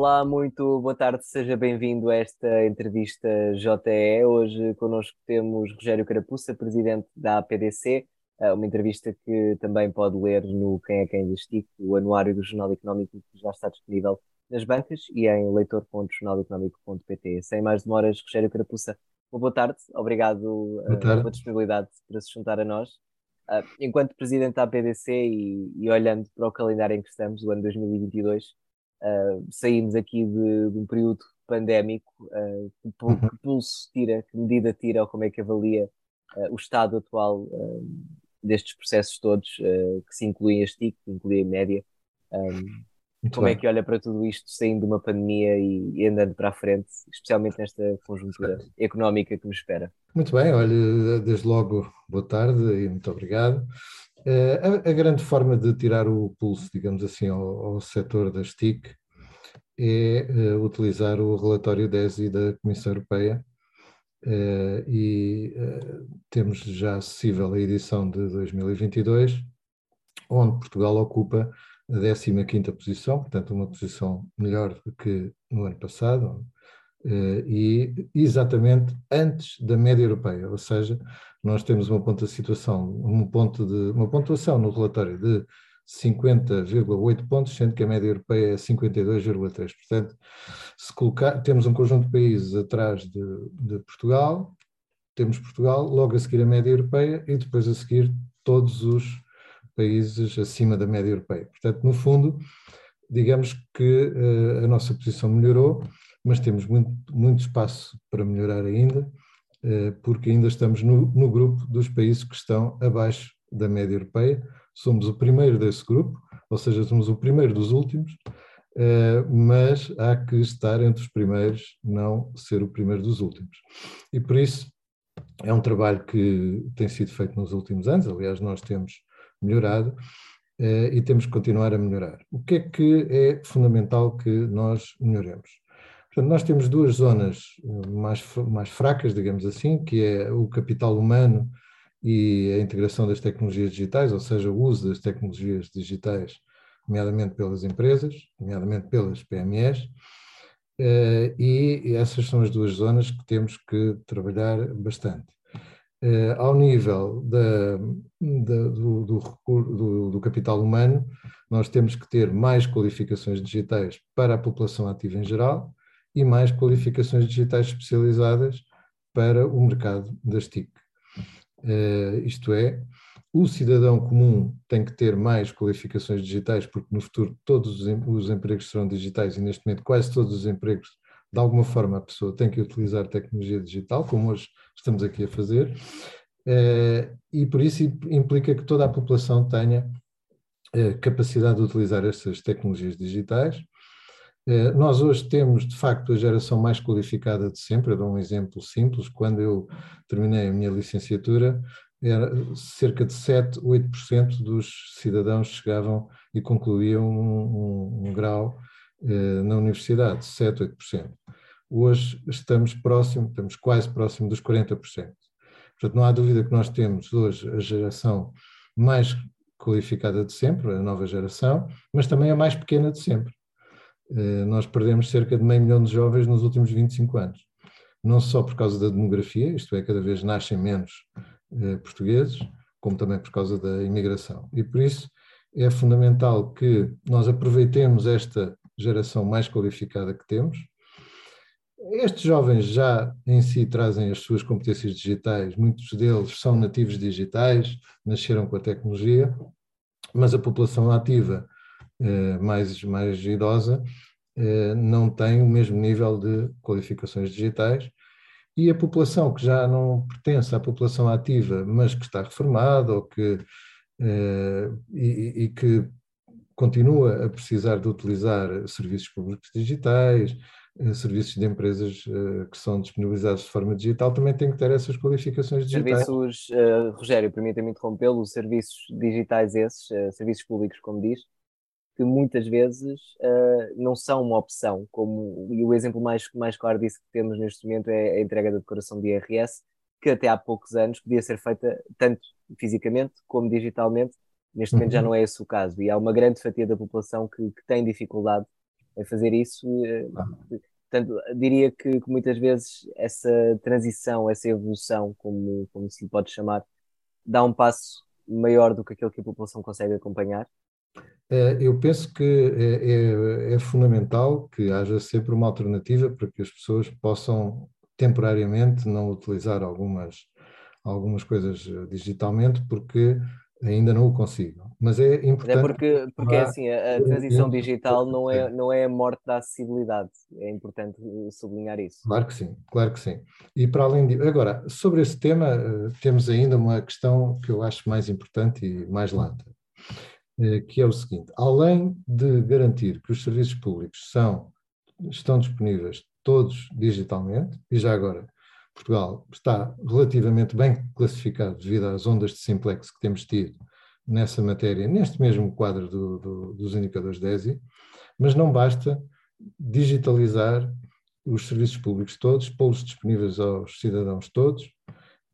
Olá, muito boa tarde, seja bem-vindo a esta entrevista JE. Hoje connosco temos Rogério Carapuça, presidente da APDC, eh, uma entrevista que também pode ler no Quem é Quem Investic, o anuário do Jornal Económico que já está disponível nas bancas e em leitor.jornaleconómico.pt. Sem mais demoras, Rogério Carapuça, uma boa tarde, obrigado boa tarde. pela disponibilidade para se juntar a nós. Uh, enquanto presidente da APDC e, e, olhando para o calendário em que estamos, o ano 2022, uh, saímos aqui de, de, um período pandémico. Uh, que, uhum. que, pulso tira, que medida tira ou como é que avalia o estado atual destes processos todos que se incluem as TIC, que incluem a média? Um, Como é bem. é que olha para tudo isto saindo de uma pandemia e, e andando para a frente, especialmente nesta conjuntura económica que nos espera? Muito bem, olha, desde logo, boa tarde e muito obrigado. Uh, a, a, grande forma de tirar o pulso, digamos assim, ao, ao setor das TIC é uh, utilizar o relatório DESI da Comissão Europeia uh, e temos já acessível a edição de 2022, onde Portugal ocupa a 15 posição, portanto uma posição melhor do que no ano passado, eh, e exatamente antes da média europeia, ou seja, nós temos uma ponta situação, um ponto de, uma pontuação no relatório de 50,8 pontos, sendo que a média europeia é 52,3. Portanto, se colocar, temos um conjunto de países atrás de, de Portugal, temos Portugal, logo a seguir a média europeia e depois a seguir todos os países acima da média europeia. Portanto, no fundo, digamos que uh, a nossa posição melhorou, mas temos muito, muito espaço para melhorar ainda, uh, porque ainda estamos no, no, grupo dos países que estão abaixo da média europeia. Somos o primeiro desse grupo, ou seja, somos o primeiro dos últimos, uh, mas há que estar entre os primeiros, não ser o primeiro dos últimos. E por isso é um trabalho que tem sido feito nos últimos anos, aliás, nós temos melhorado eh, e temos que continuar a melhorar. O que é que é fundamental que nós melhoremos? Portanto, nós temos duas zonas eh, mais, mais fracas, digamos assim, que é o capital humano e a integração das tecnologias digitais, ou seja, o uso das tecnologias digitais, nomeadamente pelas empresas, nomeadamente pelas PMEs, eh, e essas são as duas zonas que temos que trabalhar bastante. Eh, ao nível da, da, do, do, do, do, capital humano, nós temos que ter mais qualificações digitais para a população ativa em geral e mais qualificações digitais especializadas para o mercado das TIC. Uh, isto é, o cidadão comum tem que ter mais qualificações digitais, porque no futuro todos os, os empregos serão digitais e neste momento quase todos os empregos de alguma forma a pessoa tem que utilizar tecnologia digital, como hoje estamos aqui a fazer, eh, e por isso implica que toda a população tenha eh, capacidade de utilizar essas tecnologias digitais. Eh, nós hoje temos, de facto, a geração mais qualificada de sempre. Eu dou um exemplo simples. Quando eu terminei a minha licenciatura, era cerca de 7, 8% dos cidadãos chegavam e concluíam um, um, um grau eh, na universidade, 7, 8%. Hoje estamos próximo, estamos quase próximo dos 40%. Portanto, não há dúvida que nós temos hoje a geração mais qualificada de sempre, a nova geração, mas também a mais pequena de sempre. Eh, nós perdemos cerca de meio milhão de jovens nos últimos 25 anos. Não só por causa da demografia, isto é, cada vez nascem menos eh, portugueses, como também por causa da imigração. E por isso é fundamental que nós aproveitemos esta geração mais qualificada que temos. Estes jovens já em si trazem as suas competências digitais, muitos deles são nativos digitais, nasceram com a tecnologia, mas a população ativa mais, mais idosa eh, não tem o mesmo nível de qualificações digitais e a população que já não pertence à população ativa, mas que está reformada ou que, eh, e, e que continua a precisar de utilizar serviços públicos digitais, eh, serviços de empresas eh, que são disponibilizados de forma digital, também tem que ter essas qualificações digitais. Serviços, Rogério, permita-me interrompê-lo, serviços digitais esses, serviços públicos, como diz, que muitas vezes uh, não são uma opção, como, e o exemplo mais, mais claro disso que temos neste momento é a entrega da declaração de IRS, que até há poucos anos podia ser feita tanto fisicamente como digitalmente, Neste momento já uhum. não é esse o caso e há uma grande fatia da população que, que tem dificuldade em fazer isso. Ah. Portanto, diria que, que, muitas vezes essa transição, essa evolução, como, como se pode chamar, dá um passo maior do que aquilo que a população consegue acompanhar? É, eu penso que é, é, é, fundamental que haja sempre uma alternativa para que as pessoas possam temporariamente não utilizar algumas, algumas coisas digitalmente, porque ainda não o consigo. Mas é importante. É porque, porque é assim, a, a transição digital não é, não é a morte da acessibilidade. É importante sublinhar isso. Claro que sim, claro que sim. E para além de. Agora, sobre esse tema, eh, temos ainda uma questão que eu acho mais importante e mais lata, eh, que é o seguinte: além de garantir que os serviços públicos são, estão disponíveis todos digitalmente, e já agora Portugal está relativamente bem classificado devido às ondas de simplex que temos tido nessa matéria, neste mesmo quadro do, do, dos indicadores DESI, mas não basta digitalizar os serviços públicos todos, pô-los disponíveis aos cidadãos todos,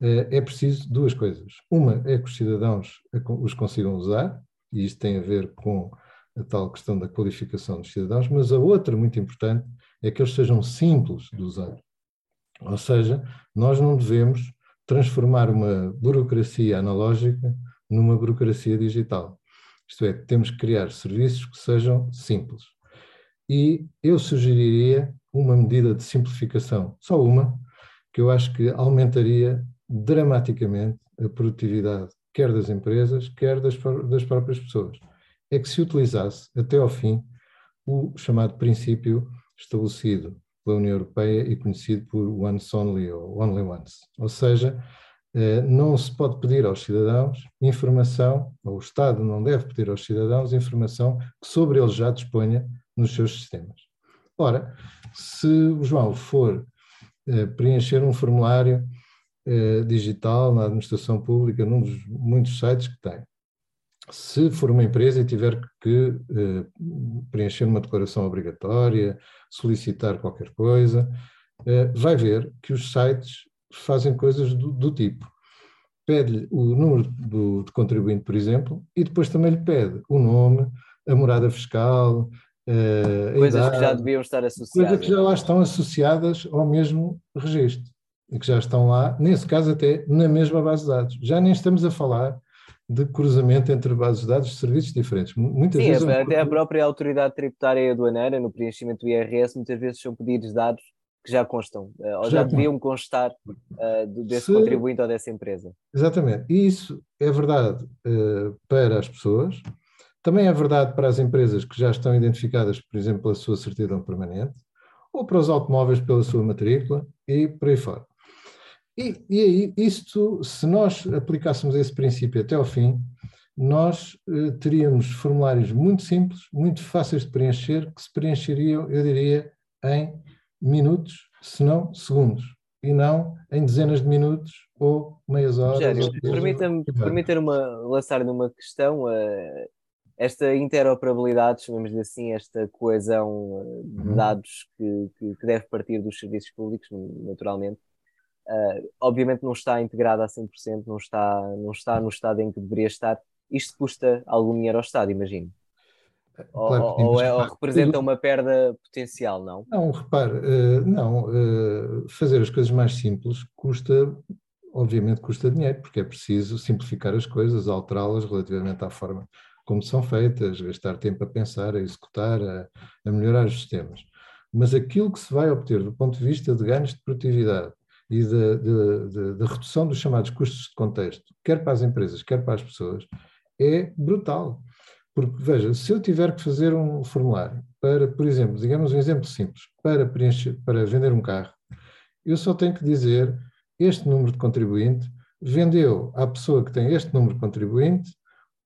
eh, é preciso duas coisas. Uma é que os cidadãos os consigam usar, e isto tem a ver com a tal questão da qualificação dos cidadãos, mas a outra muito importante é que eles sejam simples de usar. Ou seja, nós não devemos transformar uma burocracia analógica numa burocracia digital. Isto é, temos que criar serviços que sejam simples. E eu sugeriria uma medida de simplificação, só uma, que eu acho que aumentaria dramaticamente a produtividade, quer das empresas, quer das, das próprias pessoas. É que se utilizasse até ao fim o chamado princípio estabelecido pela União Europeia e conhecido por once only ou only once. Ou seja, eh, não se pode pedir aos cidadãos informação, ou o Estado não deve pedir aos cidadãos informação que sobre eles já disponha nos seus sistemas. Ora, se o João for eh, preencher um formulário eh, digital na administração pública, num dos muitos sites que tem, se for uma empresa e tiver que eh, preencher uma declaração obrigatória, solicitar qualquer coisa, eh, vai ver que os sites fazem coisas do, do tipo. Pede-lhe o número do, de contribuinte, por exemplo, e depois também lhe pede o nome, a morada fiscal, a coisas idade, que já deviam estar associadas. Coisas que já lá estão associadas ao mesmo registro que já estão lá, nesse caso até na mesma base de dados. Já nem estamos a falar de cruzamento entre bases de dados de serviços diferentes. Muitas Sim, vezes até a própria autoridade tributária e aduaneira, no preenchimento do IRS, muitas vezes são pedidos dados que já constam, uh, ou já, já deviam constar uh, desse Se... contribuinte ou dessa empresa. Exatamente. E isso é verdade uh, para as pessoas, também é verdade para as empresas que já estão identificadas, por exemplo, pela sua certidão permanente, ou para os automóveis pela sua matrícula e por aí fora. E, e aí, isto, se nós aplicássemos esse princípio até ao fim, nós eh, teríamos formulários muito simples, muito fáceis de preencher, que se preencheriam, eu diria, em minutos, se não segundos, e não em dezenas de minutos ou meias horas. Permita-me permita lançar numa questão uh, esta interoperabilidade, chamamos de assim, esta coesão uh, de uhum. dados que, que, que, deve partir dos serviços públicos, naturalmente. Uh, obviamente não está integrada a 100%, não está, não está no estado em que deveria estar. Isto custa algum dinheiro ao Estado, imagino. Claro ou, ou, é, ou, representa uma perda potencial, não? Não, repare, uh, não, uh, fazer as coisas mais simples custa, obviamente custa dinheiro, porque é preciso simplificar as coisas, alterá-las relativamente à forma como são feitas, gastar tempo a pensar, a executar, a, a melhorar os sistemas. Mas aquilo que se vai obter do ponto de vista de ganhos de produtividade, e da redução dos chamados custos de contexto, quer para as empresas, quer para as pessoas, é brutal. Porque, veja, se eu tiver que fazer um formulário para, por exemplo, digamos um exemplo simples, para, preencher, para vender um carro, eu só tenho que dizer este número de contribuinte vendeu à pessoa que tem este número de contribuinte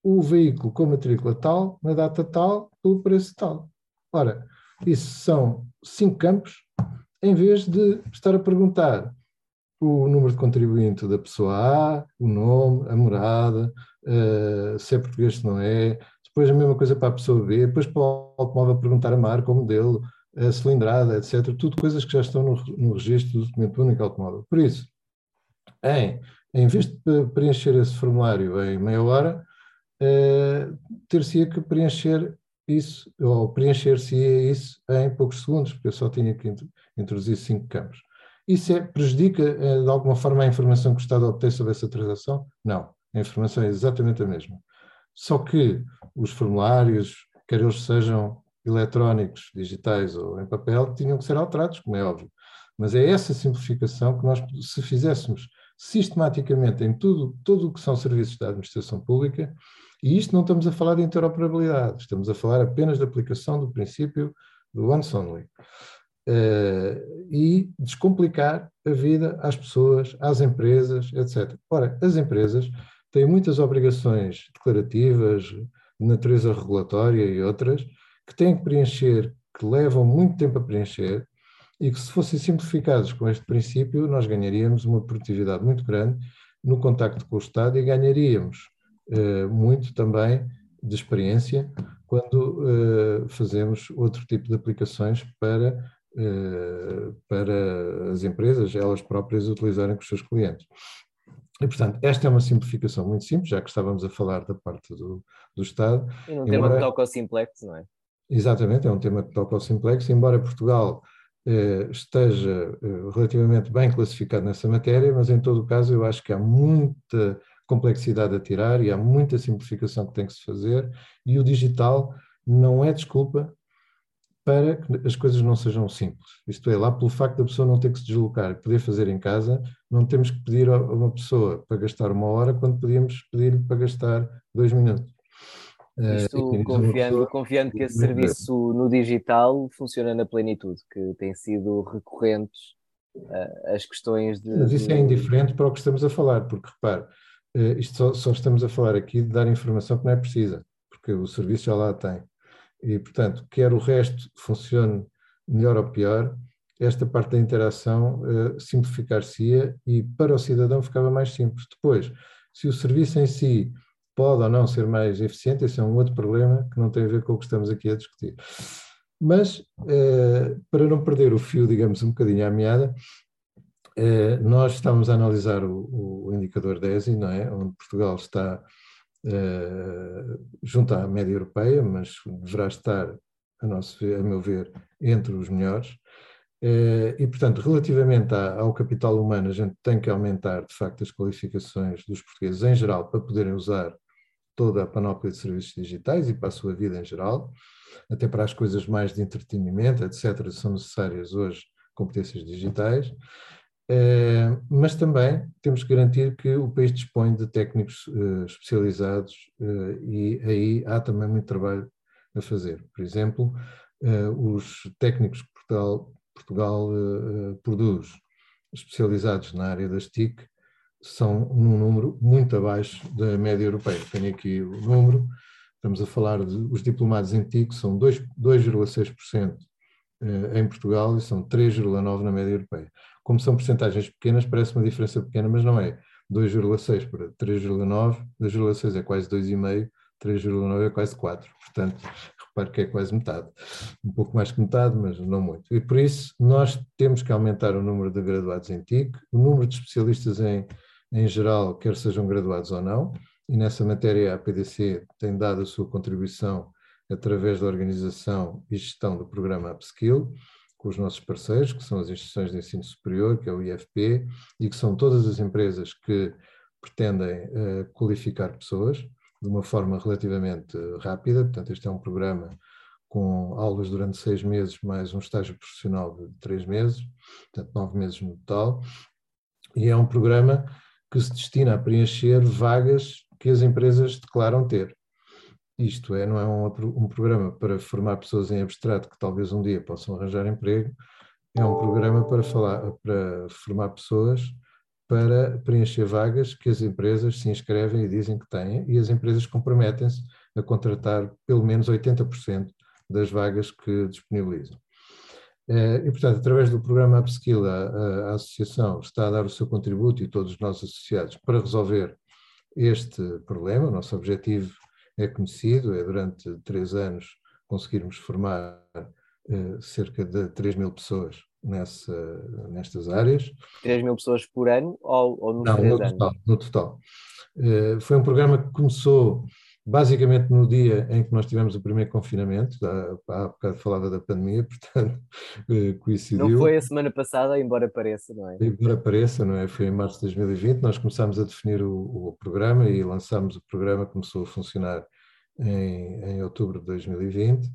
o veículo com matrícula tal, na data tal, pelo preço tal. Ora, isso são cinco campos, em vez de estar a perguntar o número de contribuinte da pessoa A, o nome, a morada, uh, se é português, se não é, depois a mesma coisa para a pessoa B, depois para o automóvel perguntar a marca, o modelo, a cilindrada, etc. Tudo coisas que já estão no, no registro do documento único automóvel. Por isso, em, em vez de preencher esse formulário em meia hora, uh, ter-se-ia que preencher isso, ou preencher-se isso em poucos segundos, porque eu só tinha que introduzir cinco campos. Isso é, prejudica eh, de alguma forma a informação que o Estado obtém sobre essa transação? Não, a informação é exatamente a mesma. Só que os formulários, quer eles sejam eletrónicos, digitais ou em papel, tinham que ser alterados, como é óbvio. Mas é essa simplificação que nós, se fizéssemos sistematicamente em tudo, tudo o que são serviços da administração pública, e isto não estamos a falar de interoperabilidade, estamos a falar apenas da aplicação do princípio do once only. Uh, e descomplicar a vida às pessoas, às empresas, etc. Ora, as empresas têm muitas obrigações declarativas, de natureza regulatória e outras, que têm que preencher, que levam muito tempo a preencher, e que se fossem simplificados com este princípio, nós ganharíamos uma produtividade muito grande no contacto com o Estado e ganharíamos eh, muito também de experiência quando eh, fazemos outro tipo de aplicações para, eh, para as empresas, elas próprias utilizarem com os seus clientes. E, portanto, esta é uma simplificação muito simples, já que estávamos a falar da parte do, do Estado. E num tema que toca ao simplex, não é? Exatamente, é um tema que toca ao simplex, embora Portugal eh, esteja eh, relativamente bem classificado nessa matéria, mas em todo o caso eu acho que há muita complexidade a tirar e há muita simplificação que tem que se fazer e o digital não é desculpa para que as coisas não sejam simples. Isto é, lá pelo facto da pessoa não ter que se deslocar e poder fazer em casa, não temos que pedir a uma pessoa para gastar uma hora quando podíamos pedir para gastar dois minutos. Isto uh, confiando, confiando que esse serviço no digital funciona na plenitude, que tem sido recorrentes uh, as questões de. Mas isso é indiferente para o que estamos a falar, porque repare, uh, isto só, só, estamos a falar aqui de dar informação que não é precisa, porque o serviço já lá tem. E, portanto, quer o resto funcione melhor ou pior, esta parte da interação simplificar-se-ia e para o cidadão ficava mais simples. Depois, se o serviço em si pode ou não ser mais eficiente, esse é um outro problema que não tem a ver com o que estamos aqui a discutir. Mas, eh, para não perder o fio, digamos, um bocadinho à meada, eh, nós estávamos a analisar o, o indicador DESI, não é? Onde Portugal está junto à média europeia, mas deverá estar, a, nosso, a meu ver, entre os melhores. E, portanto, relativamente ao capital humano, a gente tem que aumentar, de facto, as qualificações dos portugueses em geral para poderem usar toda a panóplia de serviços digitais e para a sua vida em geral, até para as coisas mais de entretenimento, etc., são necessárias hoje competências digitais, eh, mas também temos que garantir que o país dispõe de técnicos eh, especializados eh, e aí há também muito trabalho a fazer. Por exemplo, os técnicos que Portugal, Portugal produz especializados na área das TIC são num número muito abaixo da média europeia. Tenho aqui o número, estamos a falar de os diplomados em TIC são 2,6% eh, em Portugal e são 3,9% na média europeia. Como são percentagens pequenas, parece uma diferença pequena, mas não é. 2,6 para 3,9, 2,6 é quase 2,5, 3,9 é quase 4. Portanto, repare que é quase metade. Um pouco mais que metade, mas não muito. E por isso, nós temos que aumentar o número de graduados em TIC, o número de especialistas em em geral, quer sejam graduados ou não, e nessa matéria a PDC tem dado a sua contribuição através da organização e gestão do programa Upskill, com os nossos parceiros, que são as instituições de ensino superior, que é o IFP, e que são todas as empresas que pretendem uh, qualificar pessoas de uma forma relativamente rápida. Portanto, este é um programa com aulas durante seis meses, mais um estágio profissional de três meses, portanto, nove meses no total. E é um programa que se destina a preencher vagas que as empresas declaram ter. Isto é, não é um, um programa para formar pessoas em abstrato que talvez um dia possam arranjar emprego, é um programa para, falar, para formar pessoas para preencher vagas que as empresas se inscrevem e dizem que têm, e as empresas comprometem-se a contratar pelo menos 80% das vagas que disponibilizam. Eh, e, portanto, através do programa Upskill, a, a, Associação está a dar o seu contributo e todos os nossos associados para resolver este problema. O nosso objetivo é conhecido, é durante três anos conseguirmos formar eh, cerca de 3 mil pessoas nessa, nestas áreas. 3 mil pessoas por ano ou, ou nos Não, no anos? Total, no total. Eh, foi um programa que começou basicamente no dia em que nós tivemos o primeiro confinamento, há, há bocado falava da pandemia, portanto eh, coincidiu. Não foi a semana passada, embora pareça, não é? Embora pareça, não é? Foi em março de 2020, nós começámos a definir o, o programa e lançámos o programa, começou a funcionar em, em outubro de 2020.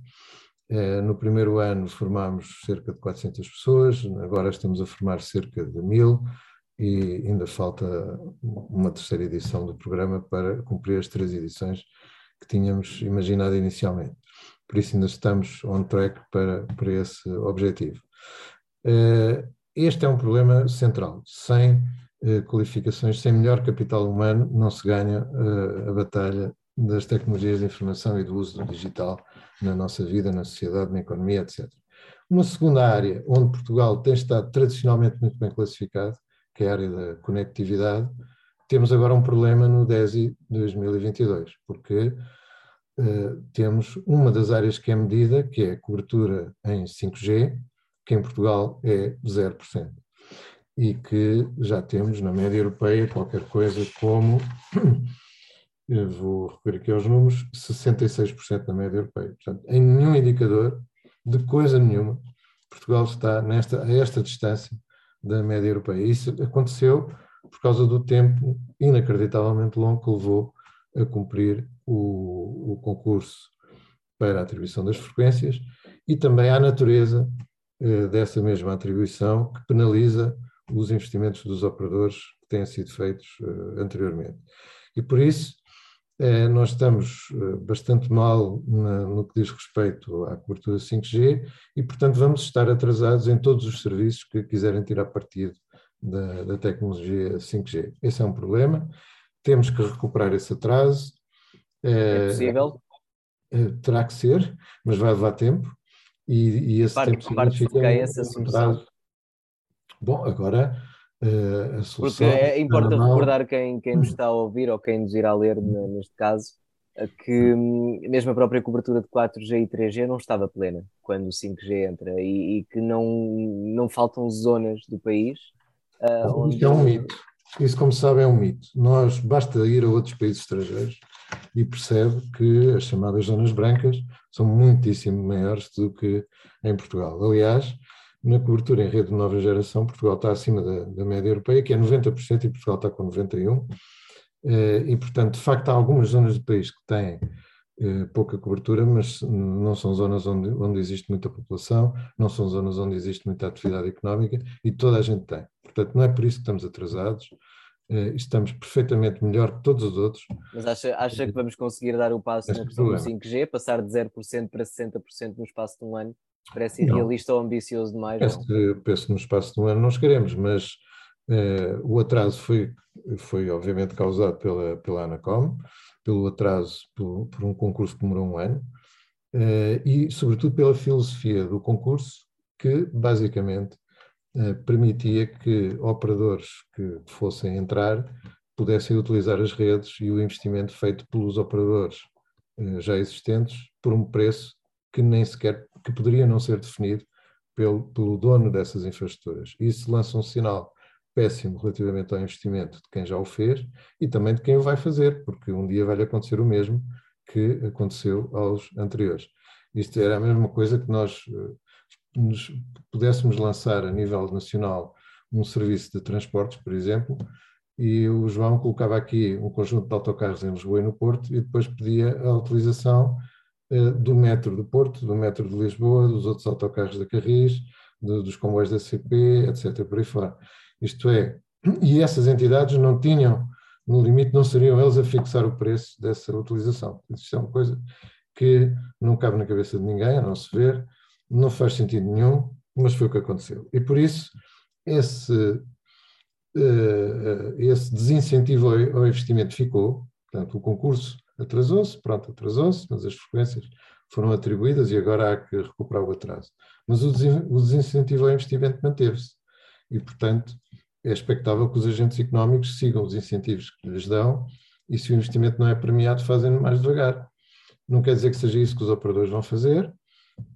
Eh, no primeiro ano formámos cerca de 400 pessoas, agora estamos a formar cerca de mil e ainda falta uma terceira edição do programa para cumprir as três edições que tínhamos imaginado inicialmente. Por isso ainda estamos on track para, para esse objetivo. Eh, este é um problema central. Sem eh, qualificações, sem melhor capital humano, não se ganha eh, a batalha das tecnologias de informação e do uso do digital na nossa vida, na sociedade, na economia, etc. Uma segunda área onde Portugal tem estado tradicionalmente muito bem classificado que é a área da conectividade, temos agora um problema no DESI 2022, porque uh, temos uma das áreas que é medida, que é cobertura em 5G, que em Portugal é 0%, e que já temos na média europeia qualquer coisa como, vou recorrer aqui aos números, 66% na média europeia. Portanto, em nenhum indicador, de coisa nenhuma, Portugal está nesta, a esta distância da média europeia. Isso aconteceu por causa do tempo inacreditavelmente longo que levou a cumprir o, o concurso para a atribuição das frequências e também à natureza eh, dessa mesma atribuição que penaliza os investimentos dos operadores que têm sido feitos eh, anteriormente. E por isso eh, nós estamos eh, bastante mal no que diz respeito à cobertura 5G e, portanto, vamos estar atrasados em todos os serviços que quiserem tirar partido da, da tecnologia 5G. Esse é um problema, temos que recuperar esse atraso. É possível? terá que ser, mas vai levar tempo. E, e esse parte, tempo parte significa essa solução. Bom, agora uh, a solução. Porque é importante recordar quem, quem nos está a ouvir ou quem nos irá ler neste caso que hum, mesmo a própria cobertura de 4G e 3G não estava plena quando o 5G entra e, e que não, não faltam zonas do país. Uh, onde... Isso é um mito. Isso, como sabe, é um mito. Nós basta ir a outros países estrangeiros e percebe que as chamadas zonas brancas são muitíssimo maiores do que em Portugal. Aliás, na cobertura em rede de nova geração, Portugal está acima da, da média europeia, que é 90%, e Portugal está com 91%. Eh, e, portanto, de facto, há algumas zonas do país que têm pouca cobertura, mas não são zonas onde, onde existe muita população, não são zonas onde existe muita atividade económica, e toda a gente tem. Portanto, não é por isso que estamos atrasados, eh, estamos perfeitamente melhor que todos os outros. Mas acha, acha que vamos conseguir dar o passo na questão do 5G, passar de 0% para 60% no espaço de um ano? Parece irrealista ou ambicioso demais? Penso que, penso no espaço de um ano não chegaremos, mas uh, o atraso foi, foi obviamente causado pela, pela Anacom, pelo atraso por, por um concurso que demorou um ano, uh, e sobretudo pela filosofia do concurso, que basicamente uh, permitia que operadores que fossem entrar pudessem utilizar as redes e o investimento feito pelos operadores já existentes por um preço que nem sequer que poderia não ser definido pelo, pelo dono dessas infraestruturas. Isso lança um sinal péssimo relativamente ao investimento de quem já o fez e também de quem o vai fazer, porque um dia vai-lhe acontecer o mesmo que aconteceu aos anteriores. Isto era a mesma coisa que nós eh, nos pudéssemos lançar a nível nacional um serviço de transportes, por exemplo, e o João colocava aqui um conjunto de autocarros em Lisboa e no Porto e depois pedia a utilização eh, do metro do Porto, do metro de Lisboa, dos outros autocarros da Carris, dos comboios da CP, etc. por aí fora. Isto é, e essas entidades não tinham, no limite, não seriam eles a fixar o preço dessa utilização. Isto é uma coisa que não cabe na cabeça de ninguém, a não se ver, não faz sentido nenhum, mas foi o que aconteceu. E por isso, esse, eh, esse desincentivo ao investimento ficou, portanto, o concurso atrasou-se, pronto, atrasou-se, mas as frequências foram atribuídas e agora há que recuperar o atraso. Mas o desincentivo ao investimento manteve-se e, portanto, é expectável que os agentes económicos sigam os incentivos que lhes dão e se o investimento não é premiado, fazem mais devagar. Não quer dizer que seja isso que os operadores vão fazer,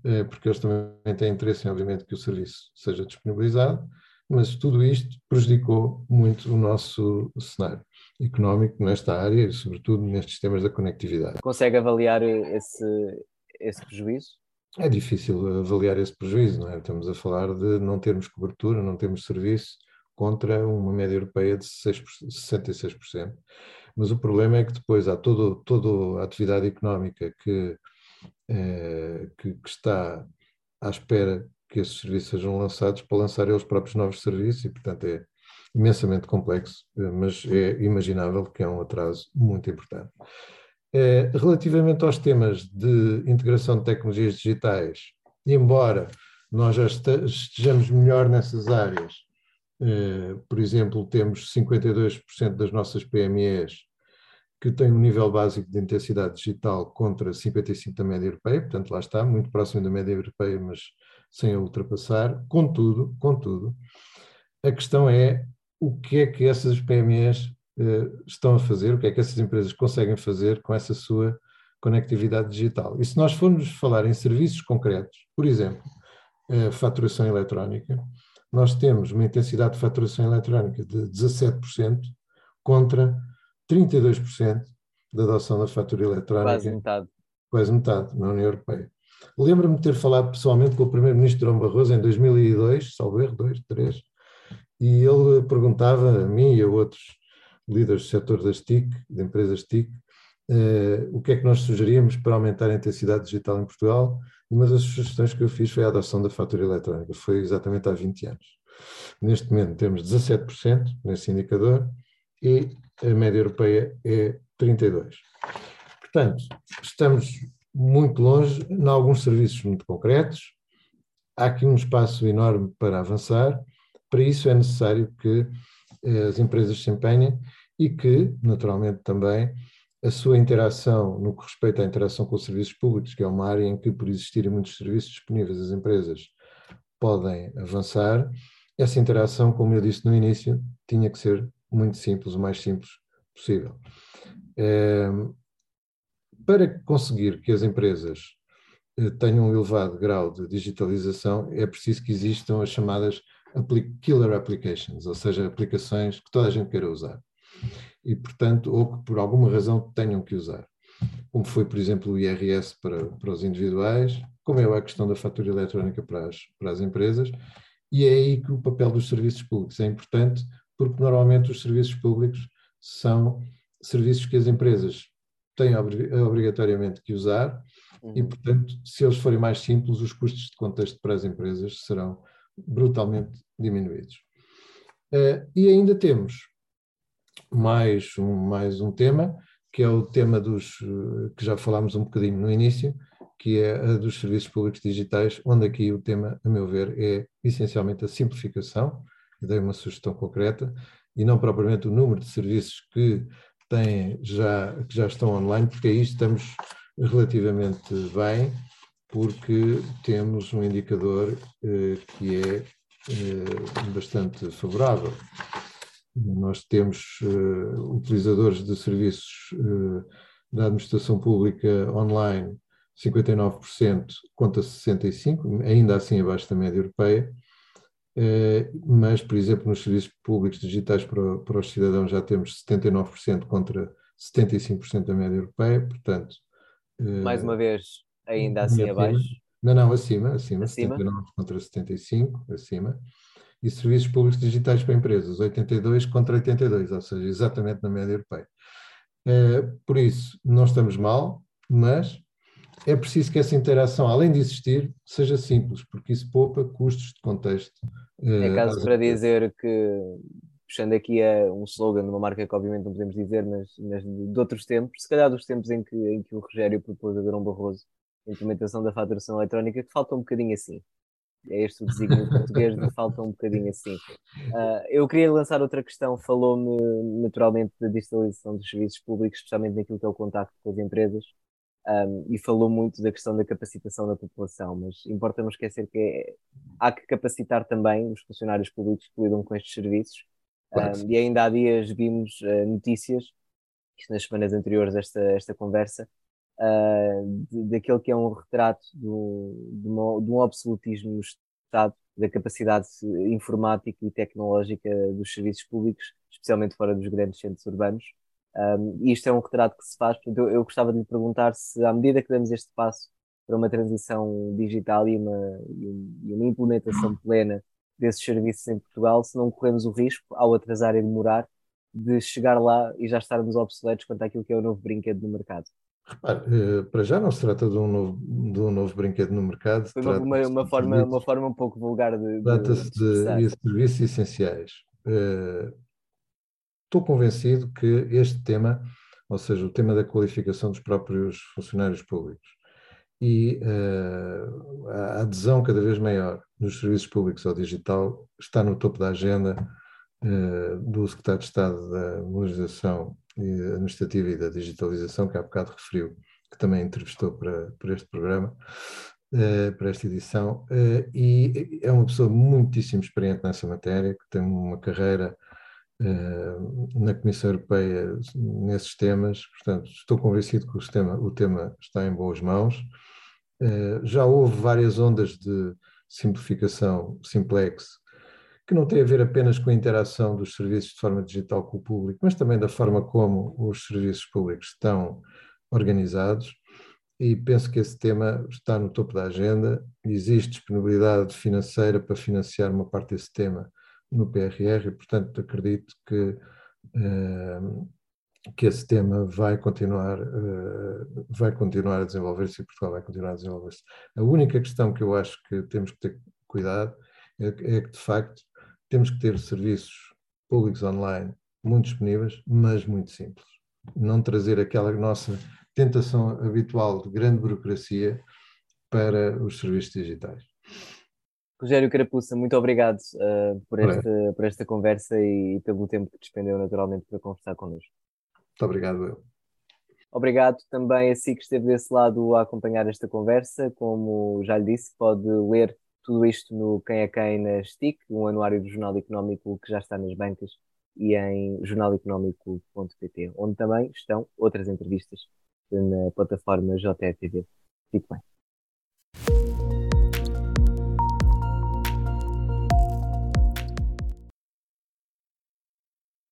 eh, porque eles também têm interesse, obviamente, que o serviço seja disponibilizado, mas tudo isto prejudicou muito o nosso cenário. económico nesta área e, sobretudo, nestes temas da conectividade. Consegue avaliar esse, esse prejuízo? É difícil avaliar esse prejuízo, não é? Estamos a falar de não termos cobertura, não termos serviço contra uma média europeia de 6, 66%. Mas o problema é que depois há todo, toda a atividade económica que, eh, que, que está à espera que esses serviços sejam lançados para lançar eles próprios novos serviços e, portanto, é imensamente complexo, eh, mas é imaginável que é um atraso muito importante. Eh, relativamente aos temas de integração de tecnologias digitais, embora nós já estejamos melhor nessas áreas, eh, por exemplo, temos 52% das nossas PMEs que têm um nível básico de intensidade digital contra 55% da média europeia, portanto lá está, muito próximo da média europeia, mas sem a ultrapassar. Contudo, contudo, a questão é o que é que essas PMEs estão a fazer, o que é que essas empresas conseguem fazer com essa sua conectividade digital. E se nós formos falar em serviços concretos, por exemplo, faturação eletrónica, nós temos uma intensidade de faturação eletrónica de 17% contra 32% da adoção da fatura eletrónica. Quase metade. Quase metade na União Europeia. Lembro-me de ter falado pessoalmente com o primeiro-ministro Durão Barroso em 2002, salvo erro, 2, 3, e ele perguntava a mim e a outros líderes do setor das TIC, de empresas TIC, uh, o que é que nós sugeríamos para aumentar a intensidade digital em Portugal, e uma das sugestões que eu fiz foi a adoção da fatura eletrónica, foi exatamente há 20 anos. Neste momento temos 17% nesse indicador e a média europeia é 32%. Portanto, estamos muito longe, em alguns serviços muito concretos, há aqui um espaço enorme para avançar, para isso é necessário que eh, as empresas se empenhem e que, naturalmente, também a sua interação no que respeita à interação com os serviços públicos, que é uma área em que, por existirem muitos serviços disponíveis, as empresas podem avançar. Essa interação, como eu disse no início, tinha que ser muito simples, o mais simples possível. É, para conseguir que as empresas eh, tenham um elevado grau de digitalização, é preciso que existam as chamadas killer applications, ou seja, aplicações que toda a gente queira usar. E, portanto, ou que por alguma razão tenham que usar. Como foi, por exemplo, o IRS para, para os individuais, como é a questão da fatura eletrónica para as, para as empresas, e é aí que o papel dos serviços públicos é importante, porque normalmente os serviços públicos são serviços que as empresas têm obrigatoriamente que usar, uhum. e, portanto, se eles forem mais simples, os custos de contexto para as empresas serão brutalmente diminuídos. Uh, e ainda temos mais um, mais um tema, que é o tema dos eh, que já falámos um bocadinho no início, que é a dos serviços públicos digitais, onde aqui o tema, a meu ver, é essencialmente a simplificação, dei uma sugestão concreta, e não propriamente o número de serviços que têm já, que já estão online, porque aí estamos relativamente bem, porque temos um indicador eh, que é eh, bastante favorável. Nós temos uh, utilizadores de serviços uh, da administração pública online, 59% contra 65%, ainda assim abaixo da média europeia, uh, mas, por exemplo, nos serviços públicos digitais para, para os cidadãos já temos 79% contra 75% da média europeia, portanto... Mais uma vez, ainda assim abaixo? Não, não, acima, acima, acima? 79 contra 75, acima. E serviços públicos digitais para empresas, 82 contra 82, ou seja, exatamente na média europeia. Eh, por isso, não estamos mal, mas é preciso que essa interação, além de existir, seja simples, porque isso poupa custos de contexto. Eh, é caso para dizer que, puxando aqui a um slogan de uma marca que obviamente não podemos dizer, mas, mas de outros tempos, se calhar dos tempos em que, em que o Rogério propôs a Durão Barroso a implementação da faturação eletrónica, que falta um bocadinho assim. É este o desígnio português de falta um bocadinho assim. Uh, eu queria lançar outra questão, falou-me naturalmente da digitalização dos serviços públicos, especialmente naquilo que é o contacto com as empresas, um, e falou muito da questão da capacitação da população, mas importa não esquecer que é, há que capacitar também os funcionários públicos que lidam com estes serviços, claro. um, e ainda há dias vimos uh, notícias, isto nas semanas anteriores a esta, esta conversa, uh, daquele que é um retrato do, de, uma, de, um absolutismo no Estado, da capacidade informática e tecnológica dos serviços públicos, especialmente fora dos grandes centros urbanos. Um, isto é um retrato que se faz, portanto, eu, eu, gostava de lhe perguntar se, à medida que damos este passo para uma transição digital e uma, e uma implementação plena desses serviços em Portugal, se não corremos o risco, ao atrasar e demorar, de chegar lá e já estarmos obsoletos quanto àquilo que é o novo brinquedo no mercado. Repare, eh, para já não se trata de um novo, de um novo brinquedo no mercado. Foi uma, uma, forma, uma forma um pouco vulgar de. Trata-se de, de, de serviços essenciais. Uh, estou convencido que este tema, ou seja, o tema da qualificação dos próprios funcionários públicos e uh, a adesão cada vez maior dos serviços públicos ao digital está no topo da agenda uh, do Secretário de Estado da Modernização Administrativa e da Digitalização, que há bocado referiu, que também entrevistou para, para este programa, uh, para esta edição, e é uma pessoa muitíssimo experiente nessa matéria, que tem uma carreira na Comissão Europeia nesses temas, portanto, estou convencido que o tema, o tema está em boas mãos. Já houve várias ondas de simplificação, simplex, que não tem a ver apenas com a interação dos serviços de forma digital com o público, mas também da forma como os serviços públicos estão organizados. E penso que esse tema está no topo da agenda. Existe disponibilidade financeira para financiar uma parte desse tema no PRR e, portanto, acredito que, uh, que esse tema vai continuar, uh, vai continuar a desenvolver-se e Portugal vai continuar a desenvolver-se. A única questão que eu acho que temos que ter cuidado é, é que, de facto, temos que ter serviços públicos online muito disponíveis, mas muito simples. Não trazer aquela nossa tentação habitual de grande burocracia para os serviços digitais. Rogério Carapuça, muito obrigado uh, por, esta, por esta conversa e pelo tempo que despendeu naturalmente para conversar connosco. Muito obrigado, eu. Obrigado também a si que esteve desse lado a acompanhar esta conversa. Como já lhe disse, pode ler tudo isto no Quem é Quem na STIC, um anuário do Jornal Económico que já está nas bancas e em jornaleconómico.pt, onde também estão outras entrevistas na plataforma JRTV. Fique bem.